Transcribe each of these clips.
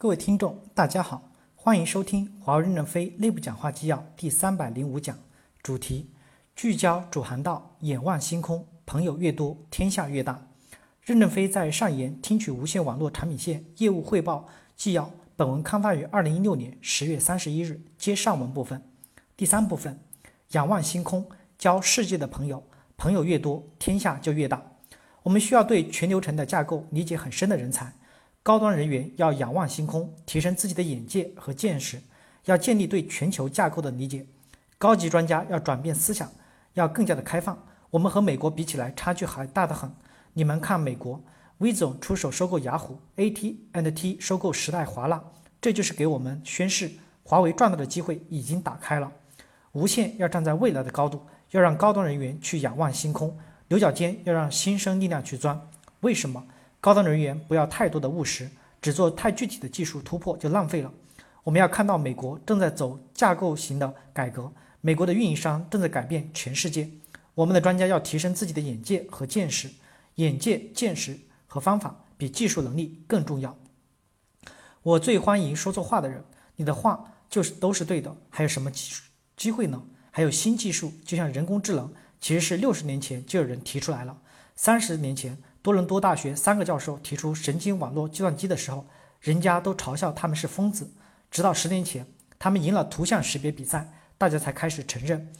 各位听众，大家好，欢迎收听华为任正非内部讲话纪要第三百零五讲，主题：聚焦主航道，眼望星空，朋友越多，天下越大。任正非在上研听取无线网络产品线业务汇报纪要，本文刊发于二零一六年十月三十一日，接上文部分。第三部分：仰望星空，交世界的朋友，朋友越多，天下就越大。我们需要对全流程的架构理解很深的人才。高端人员要仰望星空，提升自己的眼界和见识，要建立对全球架构的理解。高级专家要转变思想，要更加的开放。我们和美国比起来，差距还大得很。你们看，美国威总出手收购雅虎，AT&T 收购时代华纳，这就是给我们宣示，华为赚到的机会已经打开了。无线要站在未来的高度，要让高端人员去仰望星空，牛角尖要让新生力量去钻。为什么？高端人员不要太多的务实，只做太具体的技术突破就浪费了。我们要看到美国正在走架构型的改革，美国的运营商正在改变全世界。我们的专家要提升自己的眼界和见识，眼界、见识和方法比技术能力更重要。我最欢迎说错话的人，你的话就是都是对的。还有什么机机会呢？还有新技术，就像人工智能，其实是六十年前就有人提出来了，三十年前。多伦多大学三个教授提出神经网络计算机的时候，人家都嘲笑他们是疯子。直到十年前，他们赢了图像识别比赛，大家才开始承认。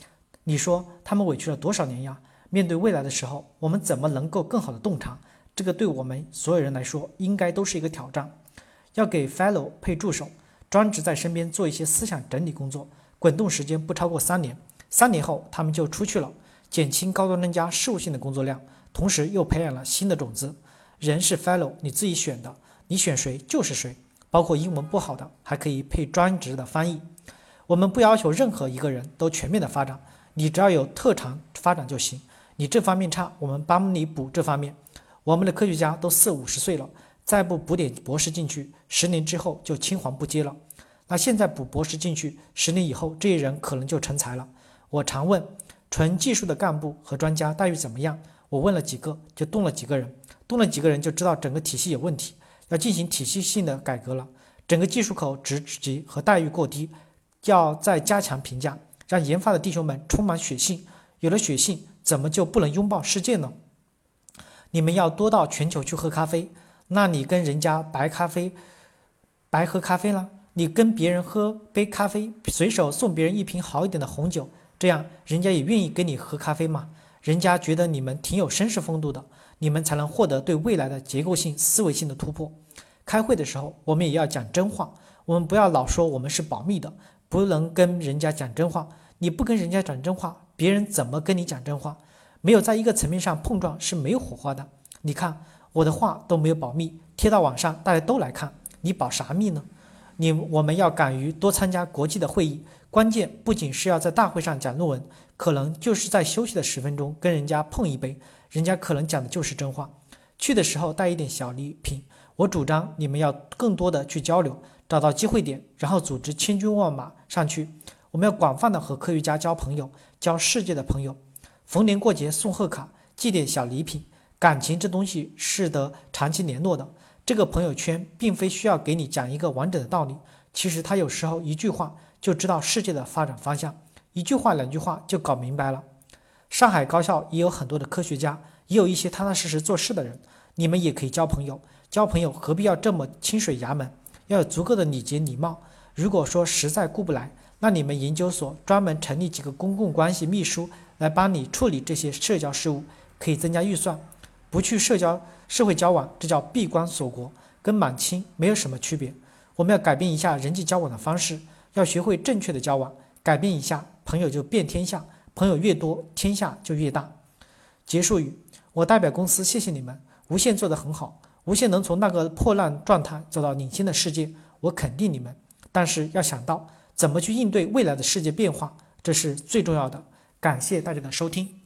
你说他们委屈了多少年呀？面对未来的时候，我们怎么能够更好的洞察？这个对我们所有人来说，应该都是一个挑战。要给 fellow 配助手，专职在身边做一些思想整理工作，滚动时间不超过三年。三年后他们就出去了，减轻高端人家事务性的工作量。同时又培养了新的种子。人是 fellow，你自己选的，你选谁就是谁。包括英文不好的，还可以配专职的翻译。我们不要求任何一个人都全面的发展，你只要有特长发展就行。你这方面差，我们帮你补这方面。我们的科学家都四五十岁了，再不补点博士进去，十年之后就青黄不接了。那现在补博士进去，十年以后这些人可能就成才了。我常问，纯技术的干部和专家待遇怎么样？我问了几个，就动了几个人，动了几个人就知道整个体系有问题，要进行体系性的改革了。整个技术口职级和待遇过低，要再加强评价，让研发的弟兄们充满血性。有了血性，怎么就不能拥抱世界呢？你们要多到全球去喝咖啡，那你跟人家白咖啡，白喝咖啡了？你跟别人喝杯咖啡，随手送别人一瓶好一点的红酒，这样人家也愿意跟你喝咖啡嘛？人家觉得你们挺有绅士风度的，你们才能获得对未来的结构性思维性的突破。开会的时候，我们也要讲真话，我们不要老说我们是保密的，不能跟人家讲真话。你不跟人家讲真话，别人怎么跟你讲真话？没有在一个层面上碰撞是没有火花的。你看我的话都没有保密，贴到网上大家都来看，你保啥密呢？你我们要敢于多参加国际的会议，关键不仅是要在大会上讲论文。可能就是在休息的十分钟跟人家碰一杯，人家可能讲的就是真话。去的时候带一点小礼品。我主张你们要更多的去交流，找到机会点，然后组织千军万马上去。我们要广泛的和科学家交朋友，交世界的朋友。逢年过节送贺卡，寄点小礼品。感情这东西是得长期联络的。这个朋友圈并非需要给你讲一个完整的道理，其实他有时候一句话就知道世界的发展方向。一句话两句话就搞明白了。上海高校也有很多的科学家，也有一些踏踏实实做事的人。你们也可以交朋友，交朋友何必要这么清水衙门？要有足够的礼节礼貌。如果说实在顾不来，那你们研究所专门成立几个公共关系秘书来帮你处理这些社交事务，可以增加预算。不去社交社会交往，这叫闭关锁国，跟满清没有什么区别。我们要改变一下人际交往的方式，要学会正确的交往，改变一下。朋友就遍天下，朋友越多，天下就越大。结束语：我代表公司谢谢你们，无限做得很好，无限能从那个破烂状态走到领先的世界，我肯定你们。但是要想到怎么去应对未来的世界变化，这是最重要的。感谢大家的收听。